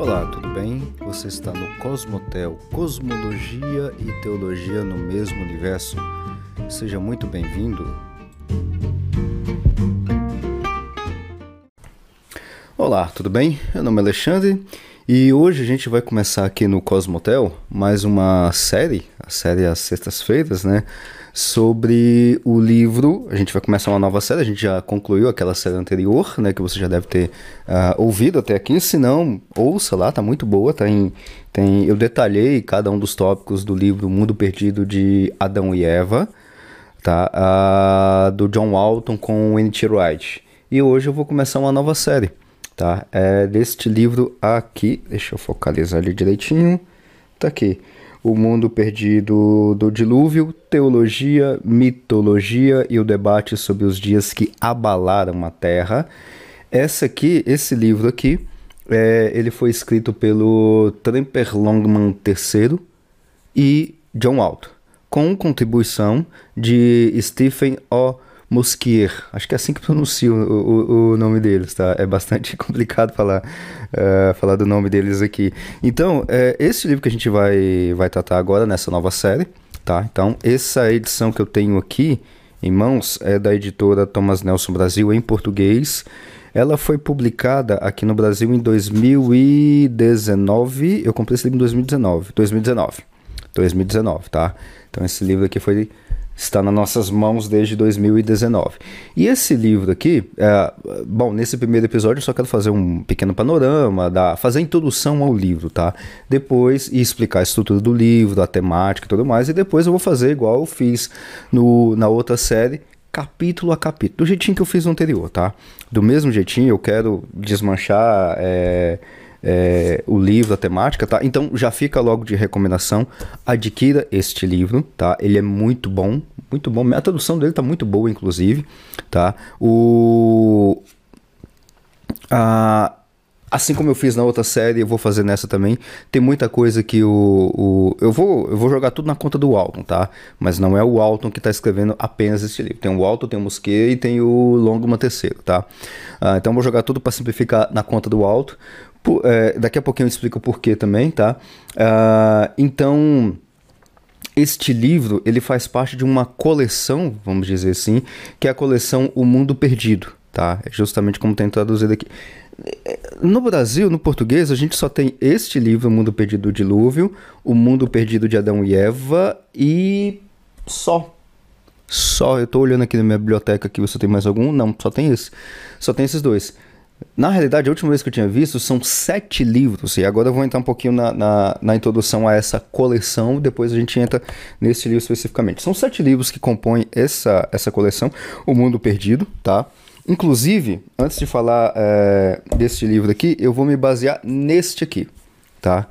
Olá, tudo bem? Você está no Cosmotel, Cosmologia e Teologia no mesmo universo. Seja muito bem-vindo. Olá, tudo bem? Meu nome é Alexandre e hoje a gente vai começar aqui no Cosmotel mais uma série, a série às sextas-feiras, né? Sobre o livro. A gente vai começar uma nova série, a gente já concluiu aquela série anterior, né? Que você já deve ter uh, ouvido até aqui. Se não, ouça lá, tá muito boa. Tá em, tem, eu detalhei cada um dos tópicos do livro Mundo Perdido de Adão e Eva, tá? Uh, do John Walton com N.T. Wright. E hoje eu vou começar uma nova série tá? É deste livro aqui, deixa eu focalizar ali direitinho, tá aqui. O Mundo Perdido do Dilúvio, Teologia, Mitologia e o Debate sobre os Dias que Abalaram a Terra. Essa aqui, esse livro aqui, é, ele foi escrito pelo Tremper Longman III e John Walton, com contribuição de Stephen O. Mosquier, acho que é assim que pronuncia o, o, o nome deles, tá? É bastante complicado falar, uh, falar do nome deles aqui. Então, é, esse livro que a gente vai, vai tratar agora nessa nova série, tá? Então, essa edição que eu tenho aqui em mãos é da editora Thomas Nelson Brasil em português. Ela foi publicada aqui no Brasil em 2019. Eu comprei esse livro em 2019. 2019. 2019, tá? Então esse livro aqui foi está nas nossas mãos desde 2019. E esse livro aqui, é, bom, nesse primeiro episódio eu só quero fazer um pequeno panorama, da, fazer a introdução ao livro, tá? Depois explicar a estrutura do livro, a temática e tudo mais, e depois eu vou fazer igual eu fiz no, na outra série, capítulo a capítulo, do jeitinho que eu fiz no anterior, tá? Do mesmo jeitinho eu quero desmanchar. É, é, o livro, a temática, tá? Então já fica logo de recomendação, adquira este livro, tá? Ele é muito bom, muito bom. A tradução dele tá muito boa, inclusive, tá? O Assim como eu fiz na outra série, eu vou fazer nessa também. Tem muita coisa que o. o eu, vou, eu vou jogar tudo na conta do Walton, tá? Mas não é o Walton que está escrevendo apenas esse livro. Tem o Walton, tem o Musquet e tem o Longman terceiro, tá? Ah, então eu vou jogar tudo para simplificar na conta do Walton. É, daqui a pouquinho eu explico o porquê também, tá? Uh, então, este livro ele faz parte de uma coleção, vamos dizer assim, que é a coleção O Mundo Perdido, tá? É justamente como tem traduzido aqui. No Brasil, no português, a gente só tem este livro, O Mundo Perdido do Dilúvio, O Mundo Perdido de Adão e Eva e só. Só, eu estou olhando aqui na minha biblioteca aqui, você tem mais algum? Não, só tem esse. Só tem esses dois. Na realidade, a última vez que eu tinha visto são sete livros, e agora eu vou entrar um pouquinho na, na, na, introdução a essa coleção, depois a gente entra nesse livro especificamente. São sete livros que compõem essa, essa coleção, O Mundo Perdido, tá? Inclusive, antes de falar é, deste livro aqui, eu vou me basear neste aqui, tá?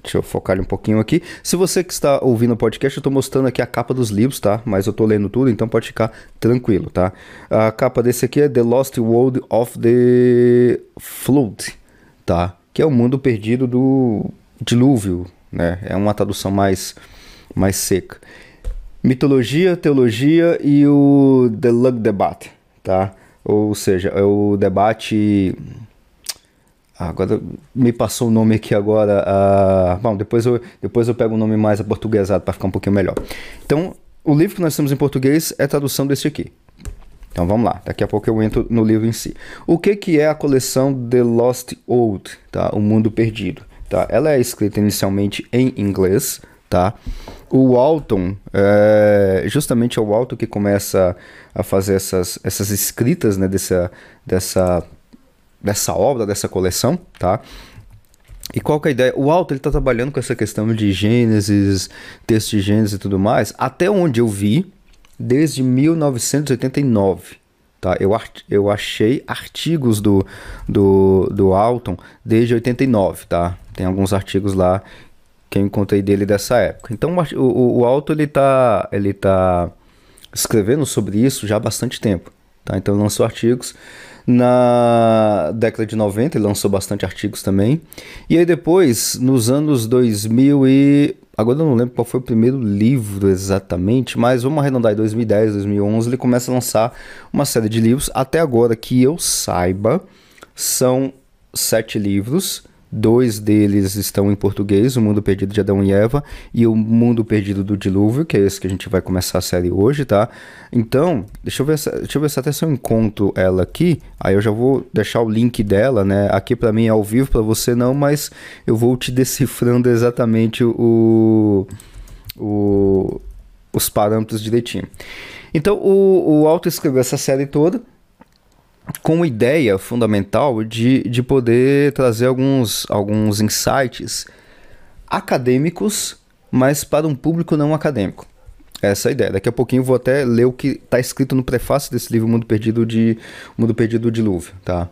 Deixa eu focar um pouquinho aqui. Se você que está ouvindo o podcast, eu estou mostrando aqui a capa dos livros, tá? Mas eu estou lendo tudo, então pode ficar tranquilo, tá? A capa desse aqui é The Lost World of the Flood, tá? Que é o mundo perdido do dilúvio, né? É uma tradução mais, mais seca. Mitologia, teologia e o The Lug Debate, tá? Ou seja, é o debate agora me passou o nome aqui agora. Uh, bom, depois eu, depois eu pego um nome mais aportuguesado para ficar um pouquinho melhor. Então, o livro que nós temos em português é tradução desse aqui. Então vamos lá, daqui a pouco eu entro no livro em si. O que, que é a coleção The Lost World, tá? O Mundo Perdido, tá? Ela é escrita inicialmente em inglês, tá? O Walton, é, justamente é o Walton que começa a fazer essas, essas escritas, né, dessa, dessa dessa obra, dessa coleção, tá? E qual que é a ideia? O Alto ele está trabalhando com essa questão de Gênesis, texto de Gênesis e tudo mais, até onde eu vi, desde 1989. Tá? Eu, eu achei artigos do, do, do Alton desde 89, tá? Tem alguns artigos lá que eu encontrei dele dessa época. Então o, o, o Alto ele está ele tá escrevendo sobre isso já há bastante tempo. Tá? Então lançou artigos. Na década de 90 ele lançou bastante artigos também. E aí depois, nos anos 2000 e... Agora eu não lembro qual foi o primeiro livro exatamente, mas vamos arredondar em 2010, 2011, ele começa a lançar uma série de livros. Até agora, que eu saiba, são sete livros, Dois deles estão em português, O Mundo Perdido de Adão e Eva e O Mundo Perdido do Dilúvio, que é esse que a gente vai começar a série hoje, tá? Então, deixa eu ver se, deixa eu ver se até se eu encontro ela aqui, aí eu já vou deixar o link dela, né? Aqui para mim é ao vivo, para você não, mas eu vou te decifrando exatamente o, o os parâmetros direitinho. Então, o, o Alto escreveu essa série toda, com ideia fundamental de, de poder trazer alguns, alguns insights acadêmicos, mas para um público não acadêmico. Essa é a ideia. Daqui a pouquinho eu vou até ler o que está escrito no prefácio desse livro Mundo Perdido de Mundo Perdido do Dilúvio, tá?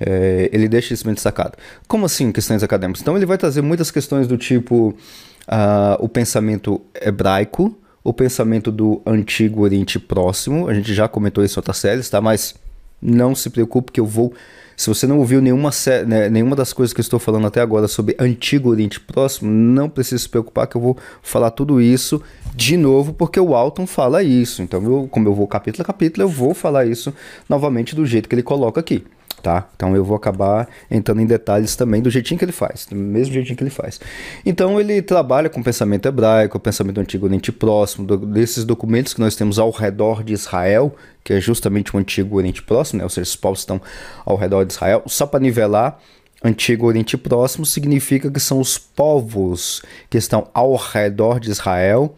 É, ele deixa isso bem destacado. Como assim questões acadêmicas? Então ele vai trazer muitas questões do tipo uh, o pensamento hebraico, o pensamento do Antigo Oriente Próximo. A gente já comentou isso em outras séries, tá? Mas não se preocupe que eu vou. Se você não ouviu nenhuma, né, nenhuma das coisas que eu estou falando até agora sobre Antigo Oriente Próximo, não precisa se preocupar que eu vou falar tudo isso de novo, porque o Alton fala isso. Então, eu, como eu vou capítulo a capítulo, eu vou falar isso novamente do jeito que ele coloca aqui tá? Então eu vou acabar entrando em detalhes também do jeitinho que ele faz, do mesmo jeitinho que ele faz. Então ele trabalha com o pensamento hebraico, o pensamento antigo Oriente Próximo, do, desses documentos que nós temos ao redor de Israel, que é justamente o antigo Oriente Próximo, né? Ou seja, os povos estão ao redor de Israel, só para nivelar. Antigo Oriente Próximo significa que são os povos que estão ao redor de Israel,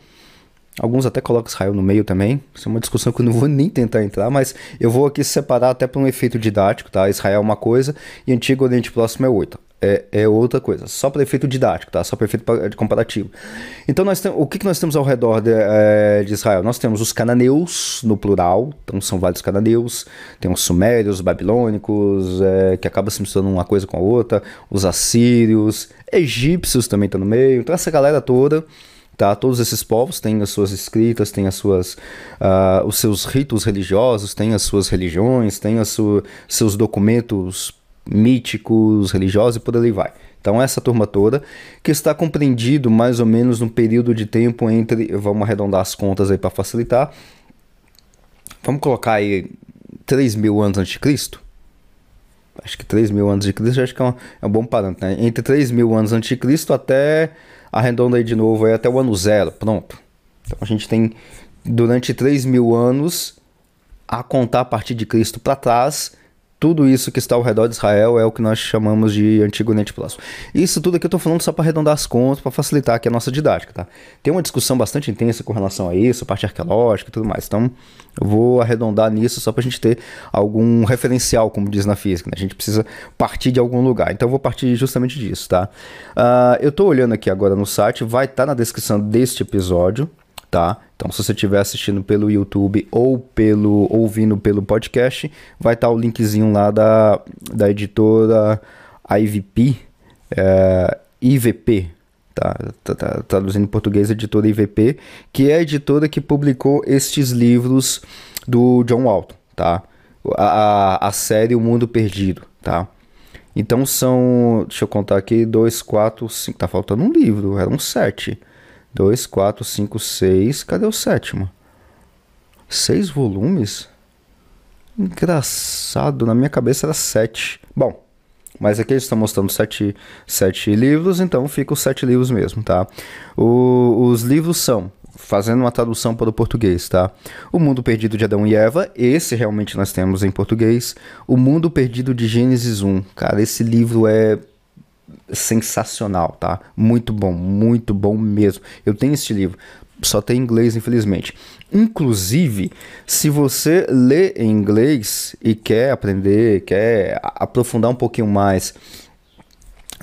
Alguns até colocam Israel no meio também. Isso é uma discussão que eu não vou nem tentar entrar, mas eu vou aqui separar até para um efeito didático, tá? Israel é uma coisa e Antigo Oriente Próximo é outra. É, é outra coisa, só para efeito didático, tá? Só para efeito comparativo. Então, nós tem, o que, que nós temos ao redor de, é, de, Israel? Nós temos os cananeus, no plural, então são vários cananeus, tem os sumérios, os babilônicos, é, que acaba se misturando uma coisa com a outra, os assírios, egípcios também estão no meio, então essa galera toda Tá? Todos esses povos têm as suas escritas, têm as suas, uh, os seus ritos religiosos, têm as suas religiões, têm os seus documentos míticos, religiosos e por ali vai. Então, essa turma toda, que está compreendido mais ou menos num período de tempo entre, vamos arredondar as contas aí para facilitar, vamos colocar aí 3 mil anos antes de Cristo? Acho que 3 mil anos de Cristo acho que é um, é um bom parâmetro, né? Entre 3 mil anos antes de Cristo até arredonda aí de novo aí até o ano zero, pronto. Então a gente tem durante 3 mil anos a contar a partir de Cristo para trás tudo isso que está ao redor de Israel é o que nós chamamos de Antigo Oriente Próximo. Isso tudo aqui eu estou falando só para arredondar as contas, para facilitar aqui a nossa didática, tá? Tem uma discussão bastante intensa com relação a isso, parte arqueológica e tudo mais. Então, eu vou arredondar nisso só para a gente ter algum referencial, como diz na física. Né? A gente precisa partir de algum lugar. Então, eu vou partir justamente disso, tá? Uh, eu estou olhando aqui agora no site, vai estar tá na descrição deste episódio, tá? Então, se você estiver assistindo pelo YouTube ou pelo ouvindo pelo podcast, vai estar tá o linkzinho lá da, da editora IVP, é, IVP, tá, tá, tá, traduzindo em português, editora IVP, que é a editora que publicou estes livros do John Walton, tá? A, a, a série O Mundo Perdido, tá? Então são, deixa eu contar aqui, dois, quatro, cinco, tá faltando um livro, eram sete. 2, 4, 5, 6. Cadê o sétimo? Seis volumes? Engraçado, na minha cabeça era sete. Bom, mas aqui eles estão mostrando sete, sete livros, então fica os sete livros mesmo, tá? O, os livros são, fazendo uma tradução para o português, tá? O Mundo Perdido de Adão e Eva, esse realmente nós temos em português. O Mundo Perdido de Gênesis 1. Cara, esse livro é sensacional, tá? Muito bom, muito bom mesmo. Eu tenho este livro, só tem em inglês, infelizmente. Inclusive, se você lê em inglês e quer aprender, quer aprofundar um pouquinho mais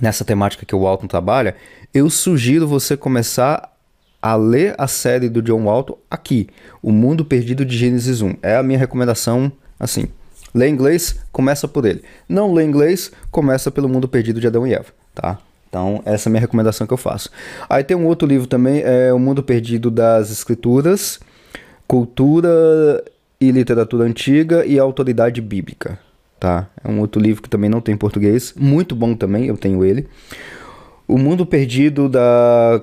nessa temática que o Walton trabalha, eu sugiro você começar a ler a série do John Walton aqui, O Mundo Perdido de Gênesis 1. É a minha recomendação, assim. Lê inglês, começa por ele. Não lê inglês, começa pelo Mundo Perdido de Adão e Eva tá? Então, essa é a minha recomendação que eu faço. Aí tem um outro livro também, é O Mundo Perdido das Escrituras, Cultura e Literatura Antiga e Autoridade Bíblica, tá? É um outro livro que também não tem em português, muito bom também, eu tenho ele. O Mundo Perdido da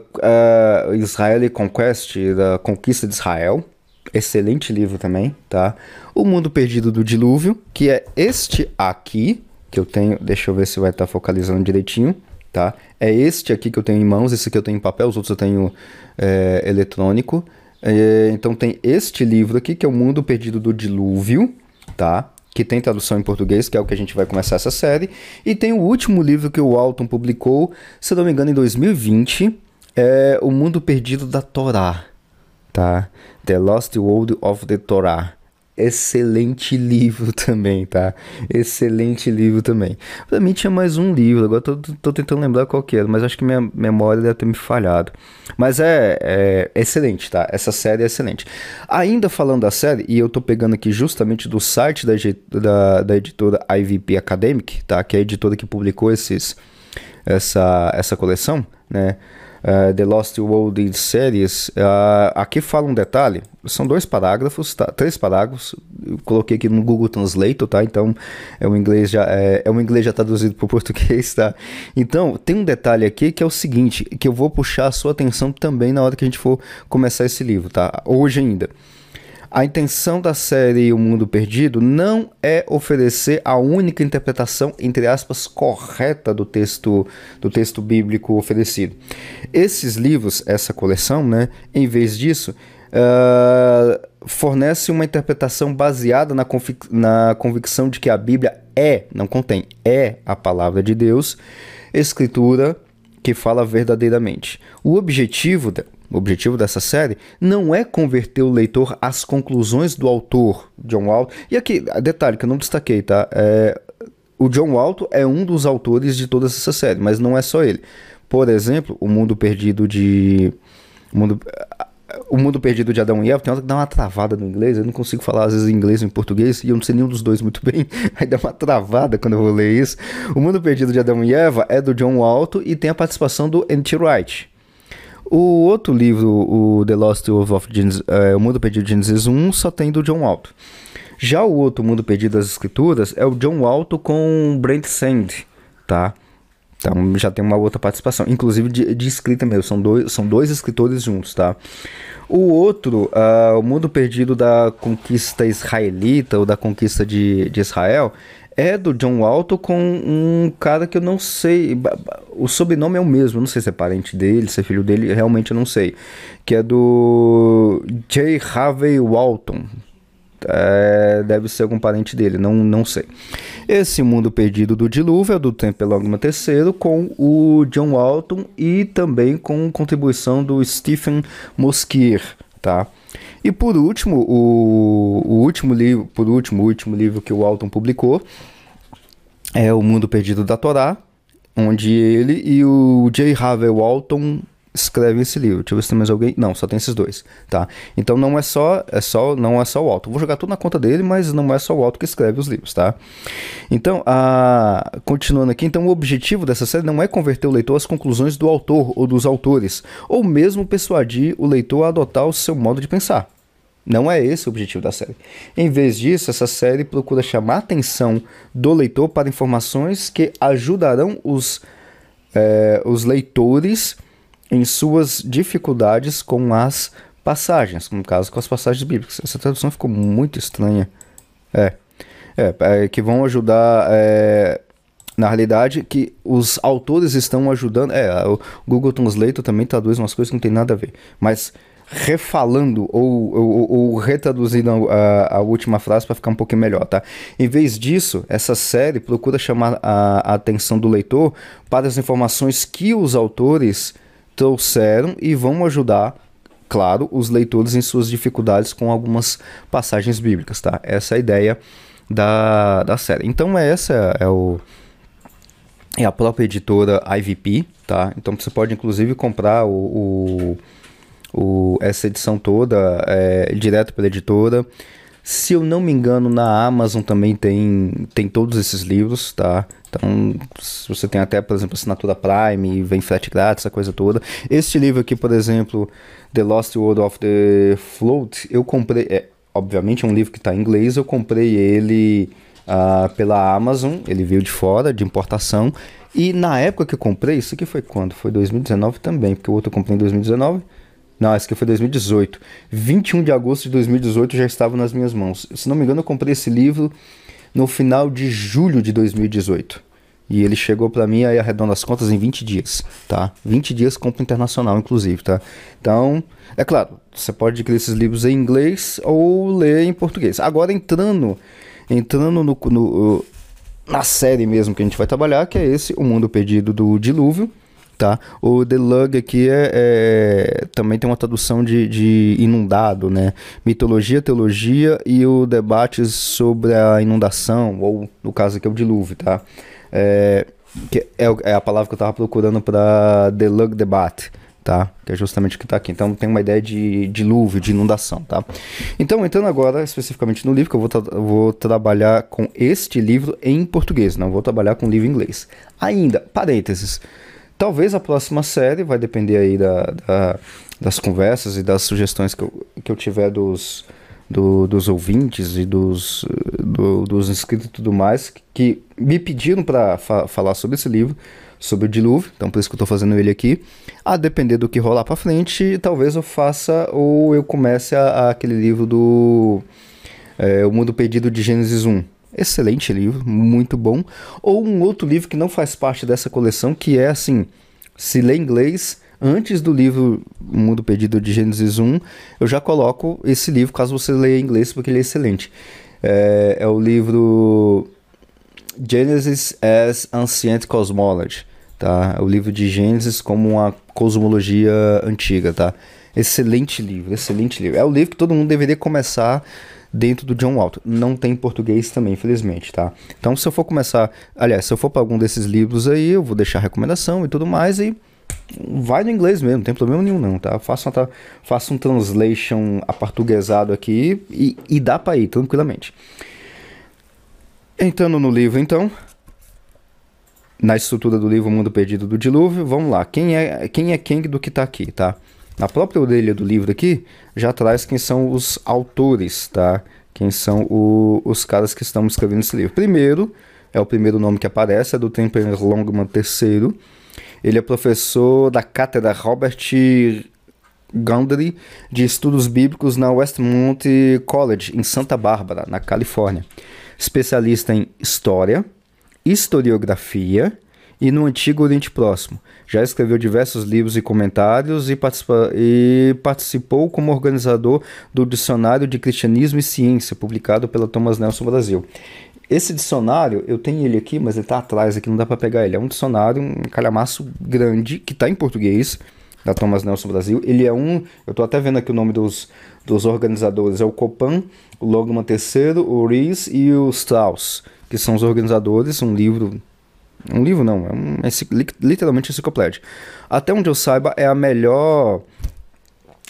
uh, Israel Conquest, da Conquista de Israel, excelente livro também, tá? O Mundo Perdido do Dilúvio, que é este aqui, que eu tenho. Deixa eu ver se vai estar tá focalizando direitinho. tá? É este aqui que eu tenho em mãos, esse aqui eu tenho em papel, os outros eu tenho é, eletrônico. É, então tem este livro aqui, que é O Mundo Perdido do Dilúvio, tá? Que tem tradução em português, que é o que a gente vai começar essa série. E tem o último livro que o Alton publicou, se não me engano, em 2020, é O Mundo Perdido da Torá, tá? The Lost World of the Torah excelente livro também, tá? Excelente livro também. Pra mim tinha mais um livro, agora tô, tô tentando lembrar qual que era, mas acho que minha memória deve ter me falhado. Mas é, é, excelente, tá? Essa série é excelente. Ainda falando da série, e eu tô pegando aqui justamente do site da, da, da editora IVP Academic, tá? Que é a editora que publicou esses, essa, essa coleção, né? Uh, The Lost World Series, uh, aqui fala um detalhe, são dois parágrafos, tá? três parágrafos, eu coloquei aqui no Google Translate, tá? Então é um inglês já é, é um inglês já traduzido para o português, tá? Então tem um detalhe aqui que é o seguinte, que eu vou puxar a sua atenção também na hora que a gente for começar esse livro, tá? Hoje ainda. A intenção da série O Mundo Perdido não é oferecer a única interpretação, entre aspas, correta do texto, do texto bíblico oferecido. Esses livros, essa coleção, né, em vez disso, uh, fornece uma interpretação baseada na, convic na convicção de que a Bíblia é, não contém, é a palavra de Deus, escritura que fala verdadeiramente. O objetivo o objetivo dessa série não é converter o leitor às conclusões do autor, John Walton. E aqui, detalhe que eu não destaquei, tá? É, o John Walton é um dos autores de toda essa série, mas não é só ele. Por exemplo, O Mundo Perdido de. O Mundo, o Mundo Perdido de Adão e Eva tem hora que dá uma travada no inglês. Eu não consigo falar, às vezes, em inglês ou em português, e eu não sei nenhum dos dois muito bem. Aí dá uma travada quando eu vou ler isso. O Mundo Perdido de Adão e Eva é do John Walton e tem a participação do N.T. Wright. O outro livro, o The Lost World of Genesis, é, O Mundo Perdido de Genesis 1, só tem do John Walton. Já o outro Mundo Perdido das Escrituras é o John Walton com Brent Sand, tá? Então já tem uma outra participação, inclusive de, de escrita mesmo, são dois, são dois escritores juntos, tá? O outro, uh, O Mundo Perdido da Conquista Israelita, ou da Conquista de, de Israel, é do John Walton com um cara que eu não sei. O sobrenome é o mesmo, não sei se é parente dele, se é filho dele, realmente eu não sei. Que é do J. Harvey Walton. É, deve ser algum parente dele, não, não sei. Esse Mundo Perdido do Dilúvio é do Tempelogma III com o John Walton e também com contribuição do Stephen Moskier, tá? E por último, o, o último livro, por último, último livro que o Alton publicou é O Mundo Perdido da Torá, onde ele e o J. Harvey Walton escreve esse livro. Deixa eu ver se tem mais alguém. Não, só tem esses dois, tá? Então não é só, é só, não é só o Alto. Vou jogar tudo na conta dele, mas não é só o Alto que escreve os livros, tá? Então, a... continuando aqui, então o objetivo dessa série não é converter o leitor às conclusões do autor ou dos autores, ou mesmo persuadir o leitor a adotar o seu modo de pensar. Não é esse o objetivo da série. Em vez disso, essa série procura chamar a atenção do leitor para informações que ajudarão os, é, os leitores em suas dificuldades com as passagens, no caso com as passagens bíblicas. Essa tradução ficou muito estranha. É, é, é que vão ajudar. É, na realidade, que os autores estão ajudando. É, o Google Translate também traduz umas coisas que não tem nada a ver. Mas refalando ou, ou, ou retraduzindo a, a, última frase para ficar um pouquinho melhor, tá? Em vez disso, essa série procura chamar a, a atenção do leitor para as informações que os autores trouxeram e vão ajudar, claro, os leitores em suas dificuldades com algumas passagens bíblicas, tá? Essa é a ideia da, da série. Então essa é o é a própria editora IVP, tá? Então você pode inclusive comprar o, o, o essa edição toda é, direto pela editora. Se eu não me engano, na Amazon também tem, tem todos esses livros, tá? Então, se você tem até, por exemplo, assinatura Prime, vem frete grátis, essa coisa toda. Este livro aqui, por exemplo, The Lost World of the Float, eu comprei, é, obviamente é um livro que está em inglês, eu comprei ele uh, pela Amazon, ele veio de fora, de importação, e na época que eu comprei, isso aqui foi quando? Foi 2019 também, porque o outro eu comprei em 2019, não, esse aqui foi 2018. 21 de agosto de 2018 já estava nas minhas mãos. Se não me engano, eu comprei esse livro no final de julho de 2018. E ele chegou para mim aí arredondando as contas em 20 dias, tá? 20 dias compra internacional inclusive, tá? Então, é claro, você pode adquirir esses livros em inglês ou ler em português. Agora entrando entrando no, no na série mesmo que a gente vai trabalhar, que é esse O Mundo Perdido do Dilúvio, tá? O The Lug aqui é, é, também tem uma tradução de, de, inundado, né? Mitologia, teologia e o debate sobre a inundação, ou no caso aqui é o dilúvio, tá? É, que é, é a palavra que eu estava procurando para The Lug Debate, tá? Que é justamente o que está aqui. Então tem uma ideia de dilúvio, de inundação, tá? Então, entrando agora especificamente no livro, que eu vou, tra vou trabalhar com este livro em português, não vou trabalhar com o livro em inglês. Ainda, parênteses, Talvez a próxima série, vai depender aí da, da, das conversas e das sugestões que eu, que eu tiver dos, do, dos ouvintes e dos, do, dos inscritos e tudo mais, que me pediram para fa falar sobre esse livro, sobre o dilúvio, então por isso que eu estou fazendo ele aqui. A depender do que rolar para frente, talvez eu faça ou eu comece a, a aquele livro do é, O Mundo Perdido de Gênesis 1 Excelente livro, muito bom. Ou um outro livro que não faz parte dessa coleção, que é assim: se lê inglês, antes do livro Mundo Perdido de Gênesis 1, eu já coloco esse livro, caso você leia inglês, porque ele é excelente. É, é o livro Genesis as Ancient Cosmology, tá? O livro de Gênesis como uma cosmologia antiga, tá? Excelente livro, excelente livro. É o livro que todo mundo deveria começar dentro do John Walton. Não tem em português também, infelizmente, tá? Então, se eu for começar, aliás, se eu for para algum desses livros aí, eu vou deixar recomendação e tudo mais e vai no inglês mesmo, não tem problema nenhum não, tá? Faça, uma, faça um translation aportuguesado aqui e, e dá para ir tranquilamente. Entrando no livro, então, na estrutura do livro Mundo Perdido do Dilúvio, vamos lá. Quem é quem é Kang do que tá aqui, tá? Na própria orelha do livro aqui, já traz quem são os autores, tá? Quem são o, os caras que estão escrevendo esse livro. Primeiro, é o primeiro nome que aparece, é do Temper Longman III. Ele é professor da cátedra Robert Gundry de Estudos Bíblicos na Westmont College, em Santa Bárbara, na Califórnia. Especialista em História, Historiografia e no Antigo Oriente Próximo. Já escreveu diversos livros e comentários e, participa e participou como organizador do Dicionário de Cristianismo e Ciência, publicado pela Thomas Nelson Brasil. Esse dicionário, eu tenho ele aqui, mas ele está atrás aqui, não dá para pegar ele. É um dicionário, um calhamaço grande, que está em português, da Thomas Nelson Brasil. Ele é um, eu estou até vendo aqui o nome dos, dos organizadores, é o Copan, o Logman III, o Rees e o Strauss, que são os organizadores, um livro um livro não, é um, é literalmente enciclopédia. Até onde eu saiba, é a melhor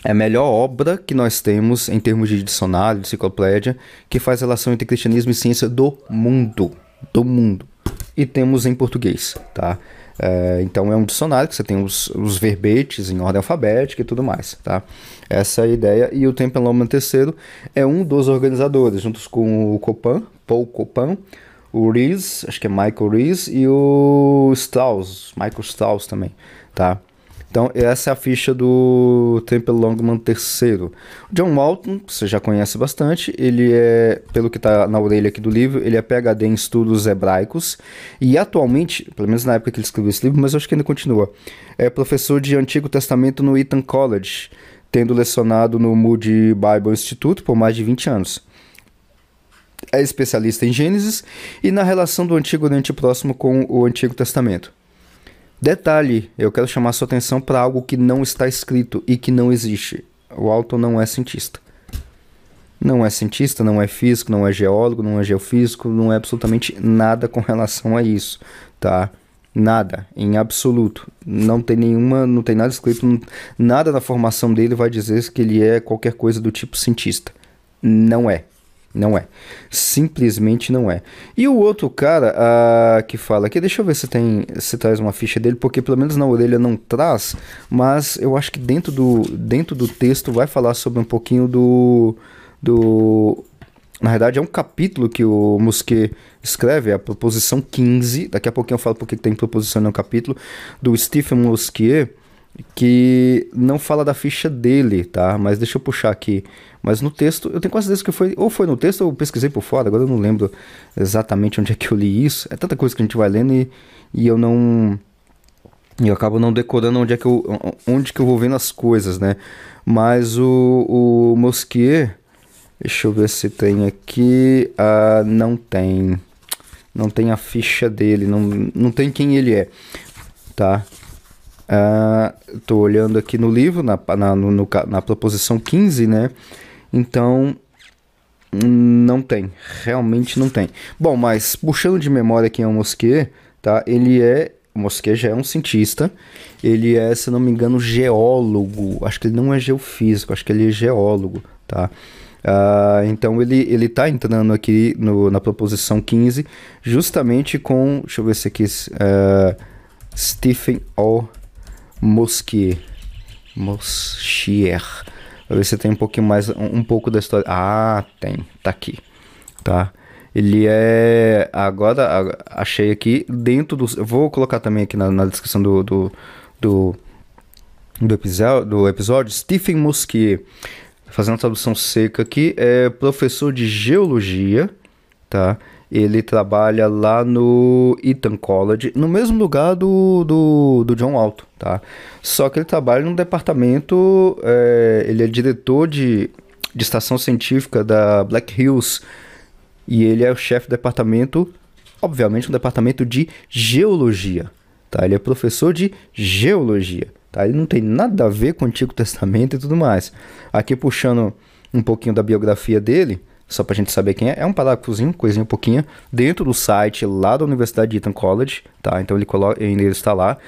é a melhor obra que nós temos em termos de dicionário, de enciclopédia, que faz relação entre cristianismo e ciência do mundo. Do mundo. E temos em português, tá? É, então é um dicionário que você tem os, os, verbetes em ordem alfabética e tudo mais, tá? Essa é a ideia. E o Temple Loman III é um dos organizadores, juntos com o Copan, Paul Copan, o Rees, acho que é Michael Rees, e o Strauss, Michael Strauss também, tá? Então, essa é a ficha do Temple Longman III. John Walton, você já conhece bastante, ele é, pelo que está na orelha aqui do livro, ele é PhD em estudos hebraicos e atualmente, pelo menos na época que ele escreveu esse livro, mas acho que ainda continua, é professor de Antigo Testamento no Eton College, tendo lecionado no Moody Bible Institute por mais de 20 anos é especialista em Gênesis e na relação do Antigo Oriente Próximo com o Antigo Testamento. Detalhe, eu quero chamar sua atenção para algo que não está escrito e que não existe. O Alton não é cientista. Não é cientista, não é físico, não é geólogo, não é geofísico, não é absolutamente nada com relação a isso, tá? Nada, em absoluto. Não tem nenhuma, não tem nada escrito, nada na formação dele vai dizer que ele é qualquer coisa do tipo cientista. Não é. Não é. Simplesmente não é. E o outro cara uh, que fala aqui, deixa eu ver se tem se traz uma ficha dele, porque pelo menos na orelha não traz, mas eu acho que dentro do, dentro do texto vai falar sobre um pouquinho do. do na verdade, é um capítulo que o Musquet escreve, é a proposição 15. Daqui a pouquinho eu falo porque tem proposição no capítulo, do Stephen Musquier que não fala da ficha dele, tá? Mas deixa eu puxar aqui. Mas no texto, eu tenho quase certeza que foi, ou foi no texto ou pesquisei por fora, agora eu não lembro exatamente onde é que eu li isso. É tanta coisa que a gente vai lendo e, e eu não. E eu acabo não decorando onde é que eu, onde que eu vou vendo as coisas, né? Mas o, o Mosquier, deixa eu ver se tem aqui. Uh, não tem. Não tem a ficha dele, não, não tem quem ele é, tá? Estou uh, ah, olhando aqui no livro, na, na, no, no, na proposição 15, né? Então, não tem. Realmente não tem. Bom, mas puxando de memória quem é o Mosquier, tá? Ele é. O Mosquier já é um cientista. Ele é, se não me engano, geólogo. Acho que ele não é geofísico, acho que ele é geólogo, tá? Uh, então ele, ele tá entrando aqui no, na proposição 15, justamente com. Deixa eu ver se aqui. Uh, Stephen O. Mosquier. Mosquier. Pra ver se tem um pouquinho mais, um, pouco da história. Ah, tem. Tá aqui. Tá? Ele é. Agora, achei aqui dentro do. Vou colocar também aqui na, na descrição do. do, do do episódio, do episódio, Stephen Mosquier, fazendo a tradução seca aqui, é professor de geologia, tá? Ele trabalha lá no Eton College, no mesmo lugar do, do, do John Alto, tá? Só que ele trabalha no departamento, é, ele é diretor de, de estação científica da Black Hills e ele é o chefe do departamento, obviamente, um departamento de geologia, tá? Ele é professor de geologia, tá? Ele não tem nada a ver com o Antigo Testamento e tudo mais. Aqui puxando um pouquinho da biografia dele, só pra gente saber quem é. É um parágrafozinho, coisinha um pouquinho, dentro do site lá da Universidade de Eton College, tá? Então ele, coloca, ele está lá.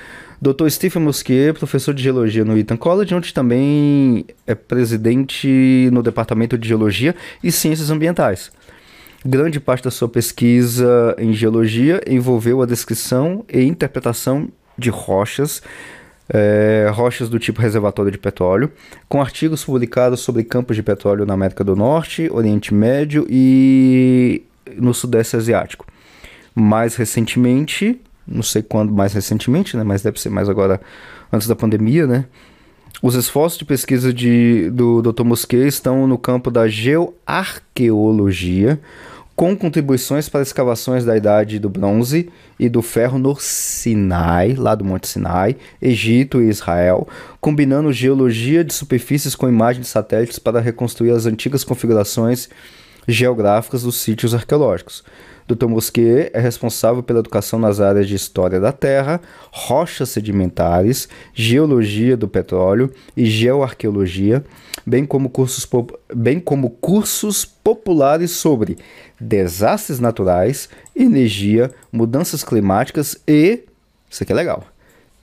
Dr. Stephen Mosquier, professor de geologia no Eton College, onde também é presidente no departamento de geologia e ciências ambientais. Grande parte da sua pesquisa em geologia envolveu a descrição e interpretação de rochas é, rochas do tipo reservatório de petróleo, com artigos publicados sobre campos de petróleo na América do Norte, Oriente Médio e no Sudeste Asiático. Mais recentemente, não sei quando mais recentemente, né, mas deve ser mais agora antes da pandemia, né? Os esforços de pesquisa de, do Dr. Mosquet estão no campo da geoarqueologia, com contribuições para escavações da Idade do Bronze e do Ferro no Sinai, lá do Monte Sinai, Egito e Israel, combinando geologia de superfícies com imagens de satélites para reconstruir as antigas configurações geográficas dos sítios arqueológicos. Dr. Mosquier é responsável pela educação nas áreas de História da Terra, Rochas Sedimentares, Geologia do Petróleo e Geoarqueologia, bem como cursos, bem como cursos populares sobre desastres naturais, energia, mudanças climáticas e, isso aqui é legal,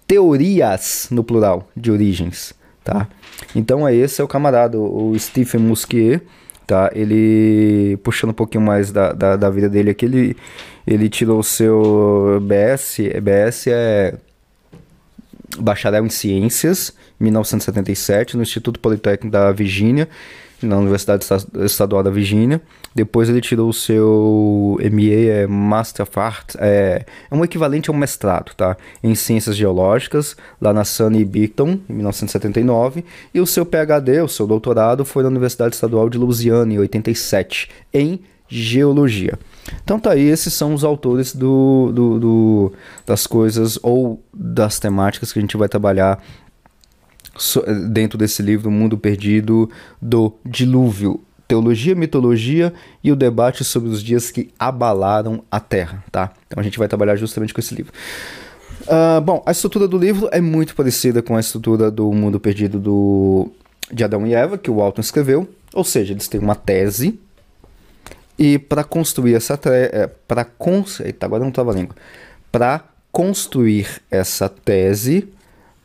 teorias, no plural, de origens, tá? Então, é esse é o camarada, o Stephen Mosquier, tá? Ele, puxando um pouquinho mais da, da, da vida dele aqui, ele, ele tirou o seu BS, BS é bacharel em ciências, 1977, no Instituto Politécnico da Virgínia, na Universidade Estadual da Virgínia. Depois ele tirou o seu MA, é Master of Arts, é, é um equivalente a um mestrado, tá? Em Ciências Geológicas, lá na Sunny Beacon, em 1979. E o seu PhD, o seu doutorado, foi na Universidade Estadual de Louisiana, em 87, em Geologia. Então tá aí, esses são os autores do, do, do, das coisas ou das temáticas que a gente vai trabalhar dentro desse livro O Mundo Perdido do Dilúvio. Teologia, mitologia e o debate sobre os dias que abalaram a Terra, tá? Então a gente vai trabalhar justamente com esse livro. Uh, bom, a estrutura do livro é muito parecida com a estrutura do Mundo Perdido do, de Adão e Eva, que o Alton escreveu. Ou seja, eles têm uma tese e para construir essa tese, é, para cons... Eita, agora não estava língua. Para construir essa tese,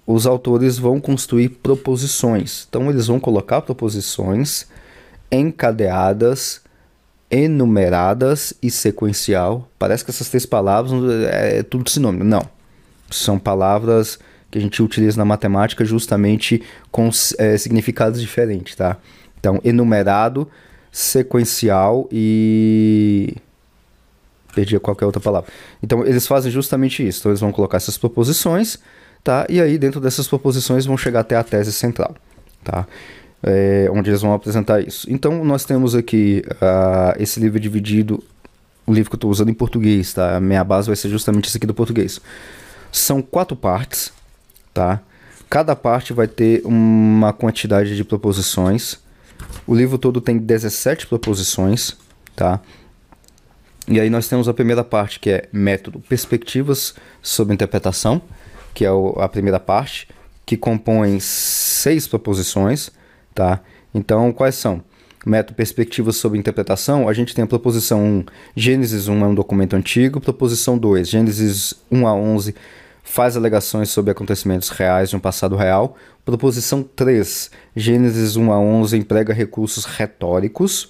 os autores vão construir proposições. Então eles vão colocar proposições encadeadas, enumeradas e sequencial. Parece que essas três palavras é, é tudo sinônimo. Não. São palavras que a gente utiliza na matemática justamente com é, significados diferentes, tá? Então, enumerado, sequencial e perdi qualquer outra palavra. Então, eles fazem justamente isso. Então, eles vão colocar essas proposições tá? E aí dentro dessas proposições vão chegar até a tese central, tá? É, onde eles vão apresentar isso. Então nós temos aqui uh, esse livro dividido, o livro que eu estou usando em português, tá? A minha base vai ser justamente esse aqui do português. São quatro partes, tá? Cada parte vai ter uma quantidade de proposições. O livro todo tem 17 proposições, tá? E aí nós temos a primeira parte que é método, perspectivas sobre interpretação, que é a primeira parte, que compõe seis proposições, tá? Então, quais são? Método, perspectivas sobre interpretação, a gente tem a proposição 1, Gênesis 1 é um documento antigo, proposição 2, Gênesis 1 a 11 faz alegações sobre acontecimentos reais de um passado real. Proposição 3, Gênesis 1 a 11 emprega recursos retóricos.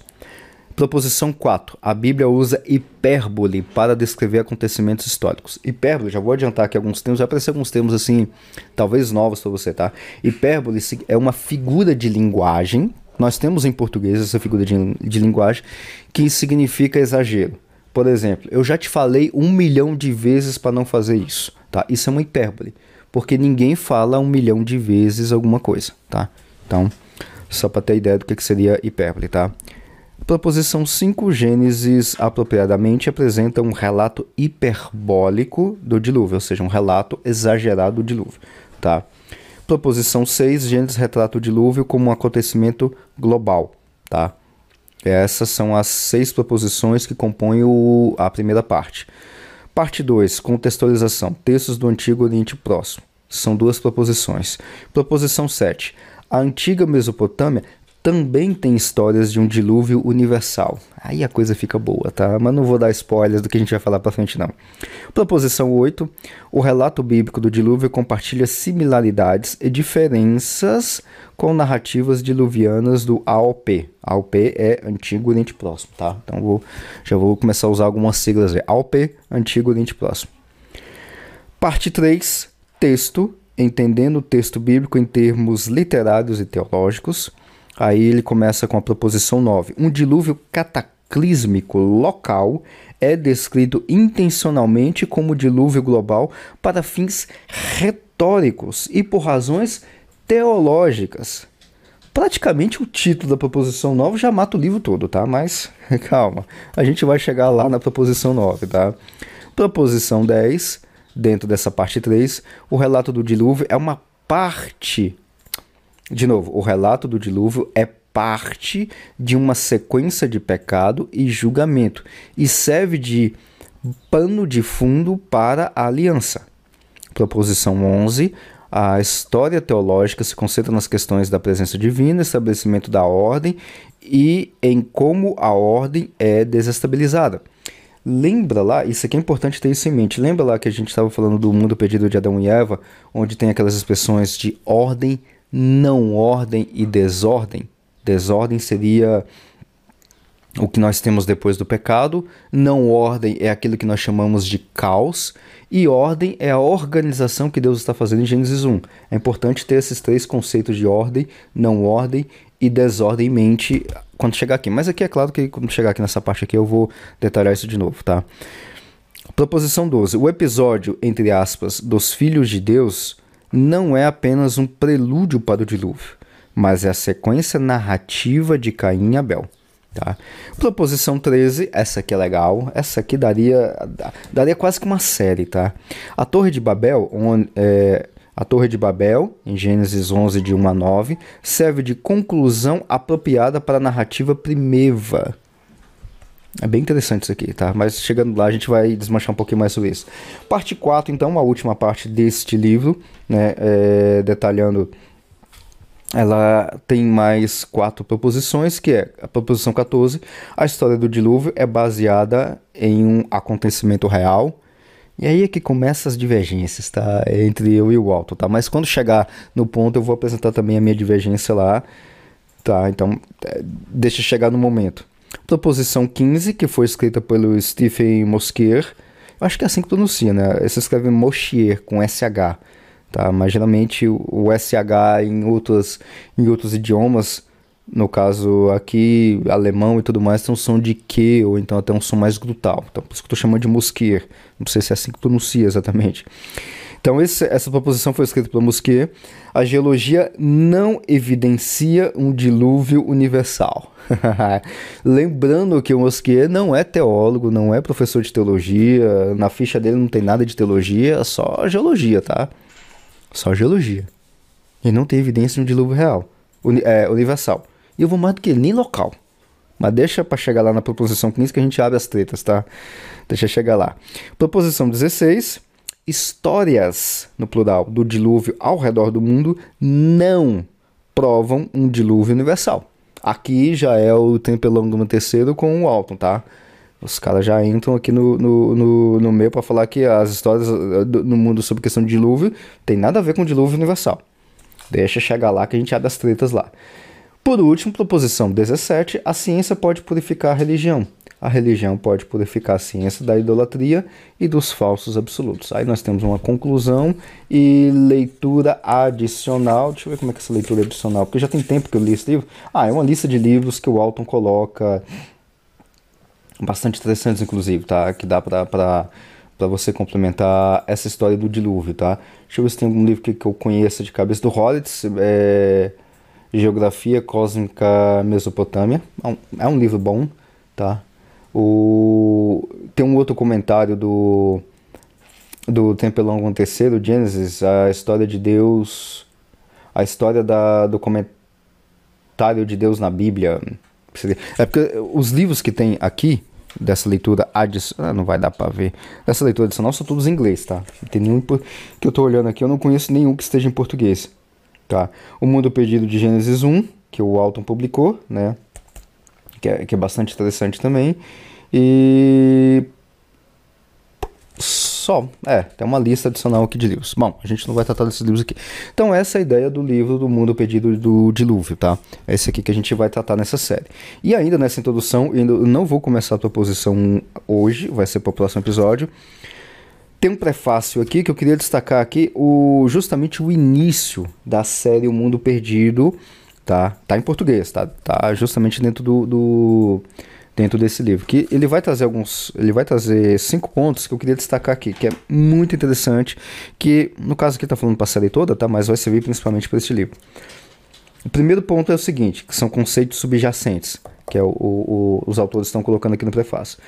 Proposição 4. A Bíblia usa hipérbole para descrever acontecimentos históricos. Hipérbole, já vou adiantar aqui alguns termos, vai aparecer alguns termos assim, talvez novos para você, tá? Hipérbole é uma figura de linguagem. Nós temos em português essa figura de, de linguagem que significa exagero. Por exemplo, eu já te falei um milhão de vezes para não fazer isso. Tá? Isso é uma hipérbole, porque ninguém fala um milhão de vezes alguma coisa. Tá? Então, só para ter ideia do que, que seria hipérbole. Tá? Proposição 5, Gênesis apropriadamente apresenta um relato hiperbólico do dilúvio, ou seja, um relato exagerado do dilúvio. Tá? Proposição 6, Gênesis retrata o dilúvio como um acontecimento global. Tá? Essas são as seis proposições que compõem o, a primeira parte. Parte 2, contextualização. Textos do Antigo Oriente Próximo. São duas proposições. Proposição 7. A antiga Mesopotâmia também tem histórias de um dilúvio universal. Aí a coisa fica boa, tá? Mas não vou dar spoilers do que a gente vai falar para frente, não. Proposição 8. O relato bíblico do dilúvio compartilha similaridades e diferenças com narrativas diluvianas do AOP. AOP é Antigo Oriente Próximo, tá? Então vou, já vou começar a usar algumas siglas aí. AOP, Antigo Oriente Próximo. Parte 3. Texto. Entendendo o texto bíblico em termos literários e teológicos. Aí ele começa com a proposição 9. Um dilúvio cataclísmico local é descrito intencionalmente como dilúvio global para fins retóricos e por razões teológicas. Praticamente o título da proposição 9 já mata o livro todo, tá? Mas calma, a gente vai chegar lá na proposição 9, tá? Proposição 10, dentro dessa parte 3, o relato do dilúvio é uma parte de novo, o relato do dilúvio é parte de uma sequência de pecado e julgamento e serve de pano de fundo para a aliança. Proposição 11. A história teológica se concentra nas questões da presença divina, estabelecimento da ordem e em como a ordem é desestabilizada. Lembra lá, isso aqui é importante ter isso em mente. Lembra lá que a gente estava falando do mundo perdido de Adão e Eva, onde tem aquelas expressões de ordem não ordem e desordem. Desordem seria o que nós temos depois do pecado, não ordem é aquilo que nós chamamos de caos, e ordem é a organização que Deus está fazendo em Gênesis 1. É importante ter esses três conceitos de ordem, não ordem e desordem em mente quando chegar aqui. Mas aqui é claro que quando chegar aqui nessa parte aqui eu vou detalhar isso de novo, tá? Proposição 12. O episódio, entre aspas, dos filhos de Deus não é apenas um prelúdio para o dilúvio, mas é a sequência narrativa de Caim e Abel. Tá? Proposição 13, essa aqui é legal, essa aqui daria, daria quase que uma série. Tá? A Torre de Babel, é, a Torre de Babel, em Gênesis 11, de 1 a 9, serve de conclusão apropriada para a narrativa primeva. É bem interessante isso aqui, tá? Mas chegando lá a gente vai desmanchar um pouquinho mais sobre isso. Parte 4, então, a última parte deste livro, né? É, detalhando. Ela tem mais quatro proposições, que é a proposição 14. A história do dilúvio é baseada em um acontecimento real. E aí é que começam as divergências, tá? Entre eu e o Alto, tá? Mas quando chegar no ponto eu vou apresentar também a minha divergência lá, tá? Então, é, deixa chegar no momento. Proposição 15, que foi escrita pelo Stephen Mosquier. Eu acho que é assim que pronuncia, né? Se escreve Mosquier, com SH. Tá? Mas geralmente o SH em outros, em outros idiomas, no caso aqui, alemão e tudo mais, tem um som de Q, ou então até um som mais grutal. Então por isso que eu estou chamando de Mosquier. Não sei se é assim que pronuncia exatamente. Então, esse, essa proposição foi escrita por Musquet. A geologia não evidencia um dilúvio universal. Lembrando que o Musquet não é teólogo, não é professor de teologia, na ficha dele não tem nada de teologia, só geologia, tá? Só geologia. E não tem evidência de um dilúvio real, uni, é, universal. E eu vou mais do que nem local. Mas deixa para chegar lá na proposição 15 que a gente abre as tretas, tá? Deixa chegar lá. Proposição 16. Histórias, no plural, do dilúvio ao redor do mundo não provam um dilúvio universal. Aqui já é o Tempelão terceiro com o Alton, tá? Os caras já entram aqui no, no, no, no meio para falar que as histórias eh, no mundo sobre questão de dilúvio tem nada a ver com dilúvio universal. Deixa chegar lá que a gente abre as tretas lá. Por último, proposição 17, a ciência pode purificar a religião a religião pode purificar a ciência da idolatria e dos falsos absolutos. Aí nós temos uma conclusão e leitura adicional. Deixa eu ver como é que é essa leitura adicional, porque já tem tempo que eu li esse livro. Ah, é uma lista de livros que o Alton coloca, bastante interessantes inclusive, tá? Que dá para para você complementar essa história do dilúvio, tá? Deixa eu ver se tem algum livro que, que eu conheça de cabeça do Hollitz, é, Geografia Cósmica Mesopotâmia. É um, é um livro bom, tá? O... Tem um outro comentário do, do Tempelão III, Gênesis, a história de Deus, a história da, do comentário de Deus na Bíblia. É porque os livros que tem aqui, dessa leitura adicional, ah, não vai dar para ver, dessa leitura adicional são todos em inglês, tá? Tem nenhum que eu tô olhando aqui, eu não conheço nenhum que esteja em português, tá? O Mundo Perdido de Gênesis 1, que o Alton publicou, né? Que é, que é bastante interessante também. E só, é, tem uma lista adicional aqui de livros. Bom, a gente não vai tratar desses livros aqui. Então, essa é a ideia do livro do Mundo Pedido do Dilúvio, tá? É esse aqui que a gente vai tratar nessa série. E ainda nessa introdução, eu não vou começar a proposição hoje, vai ser para o próximo episódio. Tem um prefácio aqui que eu queria destacar aqui, o, justamente o início da série O Mundo Perdido, tá? Tá em português, tá? Tá justamente dentro do, do dentro desse livro, que ele vai trazer alguns, ele vai trazer cinco pontos que eu queria destacar aqui, que é muito interessante, que no caso aqui está falando para a série toda, tá? Mas vai servir principalmente para este livro. O primeiro ponto é o seguinte, que são conceitos subjacentes, que é o, o, os autores estão colocando aqui no prefácio.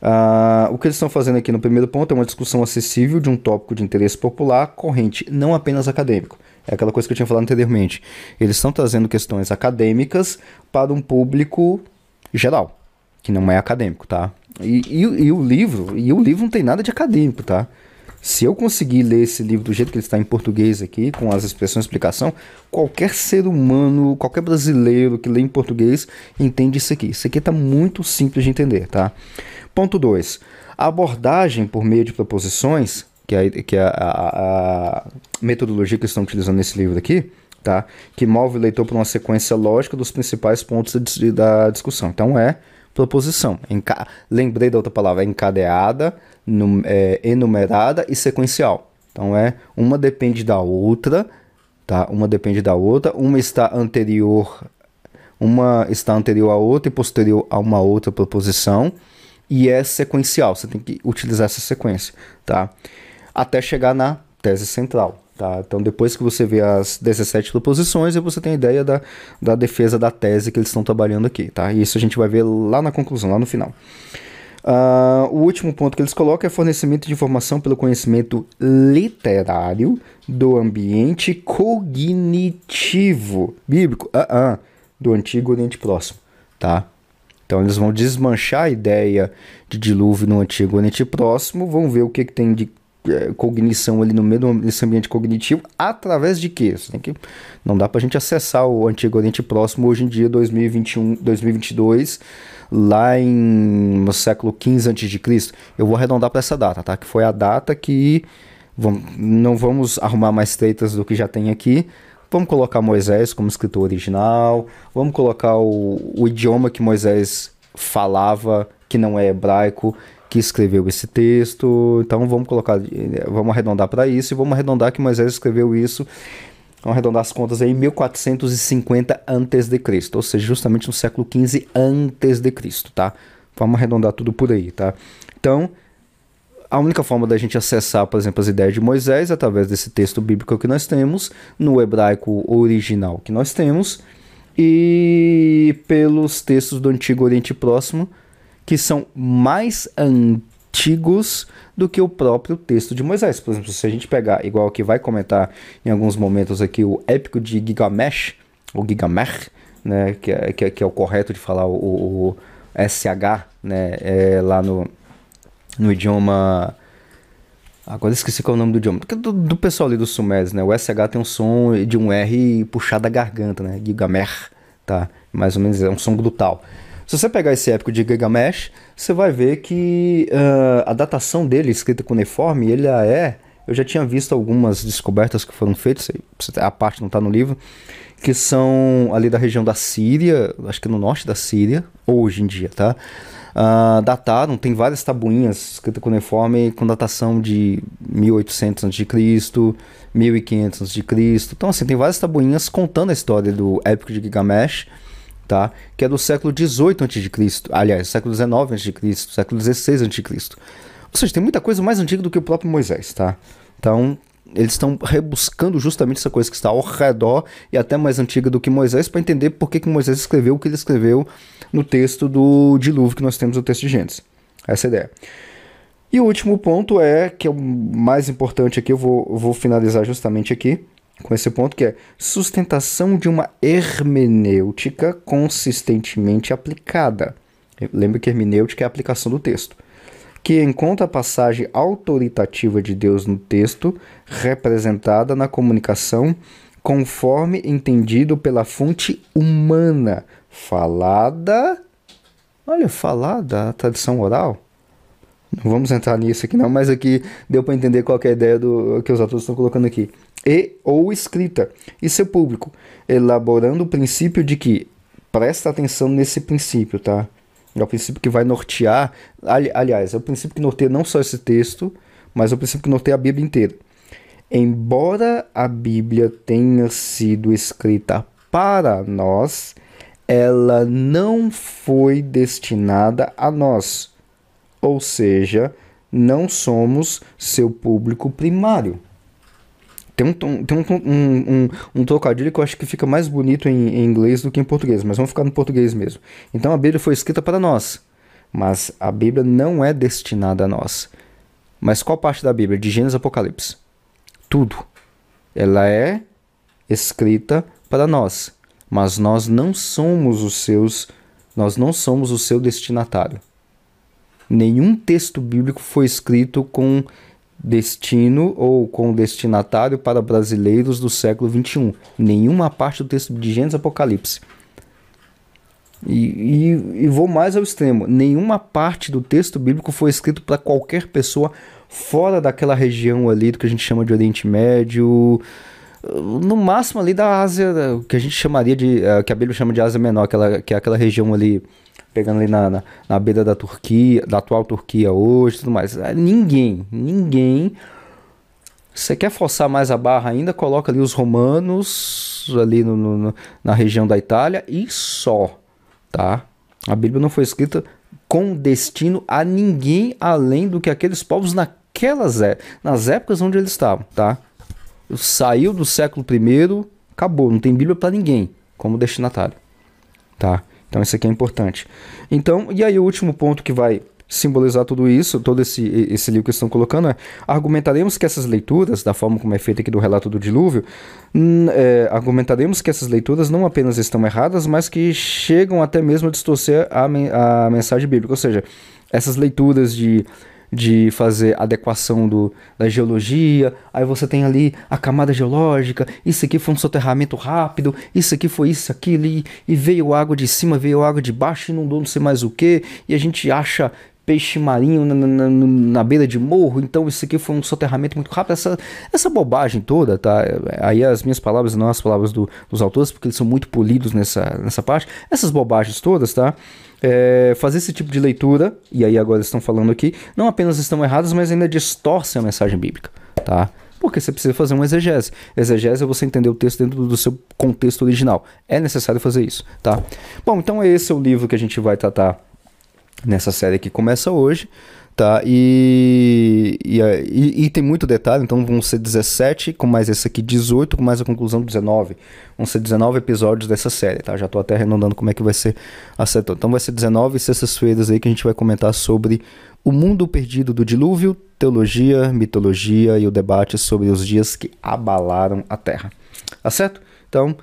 Uh, o que eles estão fazendo aqui no primeiro ponto é uma discussão acessível de um tópico de interesse popular corrente, não apenas acadêmico. É aquela coisa que eu tinha falado anteriormente. Eles estão trazendo questões acadêmicas para um público geral que não é acadêmico, tá? E, e, e, o livro, e o livro não tem nada de acadêmico, tá? Se eu conseguir ler esse livro do jeito que ele está em português aqui, com as expressões e explicação, qualquer ser humano, qualquer brasileiro que lê em português entende isso aqui. Isso aqui está muito simples de entender, tá? Ponto 2. A abordagem por meio de proposições, que é, que é a, a, a metodologia que estão utilizando nesse livro aqui, tá? Que move o leitor para uma sequência lógica dos principais pontos da discussão. Então é proposição. Enca... Lembrei da outra palavra, encadeada, é, enumerada e sequencial. Então é uma depende da outra, tá? Uma depende da outra, uma está anterior, uma está anterior a outra e posterior a uma outra proposição e é sequencial. Você tem que utilizar essa sequência, tá? Até chegar na tese central. Tá? Então, depois que você vê as 17 proposições, você tem a ideia da, da defesa da tese que eles estão trabalhando aqui. Tá? E isso a gente vai ver lá na conclusão, lá no final. Uh, o último ponto que eles colocam é fornecimento de informação pelo conhecimento literário do ambiente cognitivo bíblico uh -uh, do Antigo Oriente Próximo. Tá? Então eles vão desmanchar a ideia de dilúvio no Antigo Oriente Próximo, vão ver o que, que tem de cognição ali no meio desse ambiente cognitivo através de quê? Que, não dá para a gente acessar o Antigo Oriente Próximo hoje em dia, 2021, 2022, lá em, no século XV a.C. Eu vou arredondar para essa data, tá? Que foi a data que vamos, não vamos arrumar mais tretas do que já tem aqui. Vamos colocar Moisés como escritor original, vamos colocar o, o idioma que Moisés falava, que não é hebraico, que escreveu esse texto. Então vamos colocar, vamos arredondar para isso e vamos arredondar que Moisés escreveu isso. Vamos arredondar as contas aí, 1450 a.C., ou seja, justamente no século 15 a.C., tá? Vamos arredondar tudo por aí, tá? Então, a única forma da gente acessar, por exemplo, as ideias de Moisés é através desse texto bíblico que nós temos, no hebraico original que nós temos, e pelos textos do Antigo Oriente Próximo, que são mais antigos do que o próprio texto de Moisés. Por exemplo, se a gente pegar, igual que vai comentar em alguns momentos aqui, o épico de Gigamesh, ou Gigamesh, né, que, é, que, é, que é o correto de falar o, o SH, né, é, lá no, no idioma. Agora esqueci qual é o nome do idioma. Do, do pessoal ali dos Sumérios, né? O SH tem um som de um R puxado da garganta, né? Gigamesh, tá? Mais ou menos é um som brutal. Se você pegar esse épico de Gilgamesh, você vai ver que uh, a datação dele, escrita com uniforme, ele é. Eu já tinha visto algumas descobertas que foram feitas, a parte não está no livro, que são ali da região da Síria, acho que no norte da Síria, hoje em dia, tá? Uh, dataram, tem várias tabuinhas escritas com uniforme com datação de 1800 a.C., 1500 a.C. Então, assim, tem várias tabuinhas contando a história do épico de Gilgamesh tá? que é do século XVIII a.C., aliás, século XIX a.C., século XVI a.C. Ou seja, tem muita coisa mais antiga do que o próprio Moisés, tá? Então, eles estão rebuscando justamente essa coisa que está ao redor e até mais antiga do que Moisés para entender por que, que Moisés escreveu o que ele escreveu no texto do dilúvio que nós temos no texto de Gênesis. Essa é a ideia. E o último ponto é, que é o mais importante aqui, eu vou, eu vou finalizar justamente aqui, com esse ponto que é sustentação de uma hermenêutica consistentemente aplicada. Lembra que hermenêutica é a aplicação do texto. Que encontra a passagem autoritativa de Deus no texto, representada na comunicação, conforme entendido pela fonte humana, falada. Olha, falada, tradição oral. Não vamos entrar nisso aqui não, mas aqui deu para entender qual é a ideia do que os autores estão colocando aqui e ou escrita e seu público, elaborando o princípio de que presta atenção nesse princípio, tá? É o princípio que vai nortear, ali, aliás, é o princípio que norteia não só esse texto, mas é o princípio que norteia a Bíblia inteira. Embora a Bíblia tenha sido escrita para nós, ela não foi destinada a nós. Ou seja, não somos seu público primário. Tem um, tem um, um, um, um trocadilho que eu acho que fica mais bonito em, em, inglês do que em português, mas vamos ficar no português mesmo. Então a Bíblia foi escrita para nós, mas a Bíblia não é destinada a nós. Mas qual parte da Bíblia? De Gênesis Apocalipse. Tudo. Ela é escrita para nós, mas nós não somos os seus, nós não somos o seu destinatário. Nenhum texto bíblico foi escrito com destino ou com destinatário para brasileiros do século XXI. Nenhuma parte do texto de Gênesis Apocalipse. E, e, e, vou mais ao extremo: nenhuma parte do texto bíblico foi escrito para qualquer pessoa fora daquela região ali do que a gente chama de Oriente Médio, no máximo ali da Ásia, que a gente chamaria de. Eh, que a Bíblia chama de Ásia Menor, aquela, que é aquela região ali pegando ali na, na, na beira da Turquia, da atual Turquia hoje tudo mais. É, ninguém, ninguém. Você quer forçar mais a barra ainda? Coloca ali os romanos ali no, no, na região da Itália e só, tá? A Bíblia não foi escrita com destino a ninguém além do que aqueles povos naquelas é, nas épocas onde eles estavam, tá? Saiu do século I, acabou, não tem Bíblia para ninguém como destinatário, tá? Então isso aqui é importante. Então, e aí o último ponto que vai simbolizar tudo isso, todo esse, esse livro que estão colocando é argumentaremos que essas leituras, da forma como é feita aqui do relato do dilúvio, é, argumentaremos que essas leituras não apenas estão erradas, mas que chegam até mesmo a distorcer a, a mensagem bíblica. Ou seja, essas leituras de de fazer adequação do, da geologia, aí você tem ali a camada geológica, isso aqui foi um soterramento rápido, isso aqui foi isso, aquilo, e, e veio água de cima, veio água de baixo, inundou não sei mais o que, e a gente acha peixe marinho na, na, na, beira de morro, então isso aqui foi um soterramento muito rápido, essa, essa bobagem toda, tá? Aí as minhas palavras não as palavras do, dos autores, porque eles são muito polidos nessa, nessa parte, essas bobagens todas, tá? É, fazer esse tipo de leitura, e aí agora estão falando aqui, não apenas estão erradas, mas ainda distorcem a mensagem bíblica, tá? Porque você precisa fazer um exegese. Exegese é você entender o texto dentro do seu contexto original. É necessário fazer isso, tá? Bom, então esse é o livro que a gente vai tratar nessa série que começa hoje, Tá? E, e, e, e, tem muito detalhe, então vão ser 17, com mais esse aqui 18, com mais a conclusão 19. Vão ser 19 episódios dessa série, tá? Já tô até arredondando como é que vai ser a série. Então vai ser 19 sextas-feiras aí que a gente vai comentar sobre o mundo perdido do dilúvio, teologia, mitologia e o debate sobre os dias que abalaram a Terra. Tá certo? Então,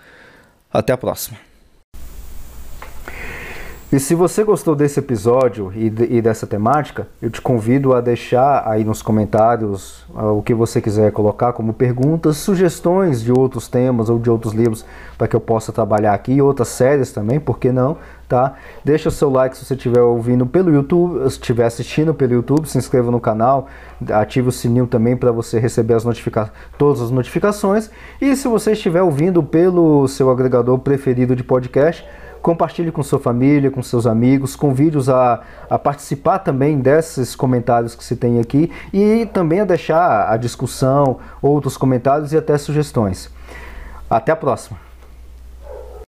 até a próxima. E se você gostou desse episódio e, e, dessa temática, eu te convido a deixar aí nos comentários uh, o que você quiser colocar como perguntas, sugestões de outros temas ou de outros livros para que eu possa trabalhar aqui, outras séries também, por que não, tá? Deixa o seu like se você estiver ouvindo pelo YouTube, se estiver assistindo pelo YouTube, se inscreva no canal, ative o sininho também para você receber as notifica todas as notificações. E se você estiver ouvindo pelo seu agregador preferido de podcast, Compartilhe com sua família, com seus amigos, convide-os a, a participar também desses comentários que se tem aqui e também a deixar a discussão, outros comentários e até sugestões. Até a próxima!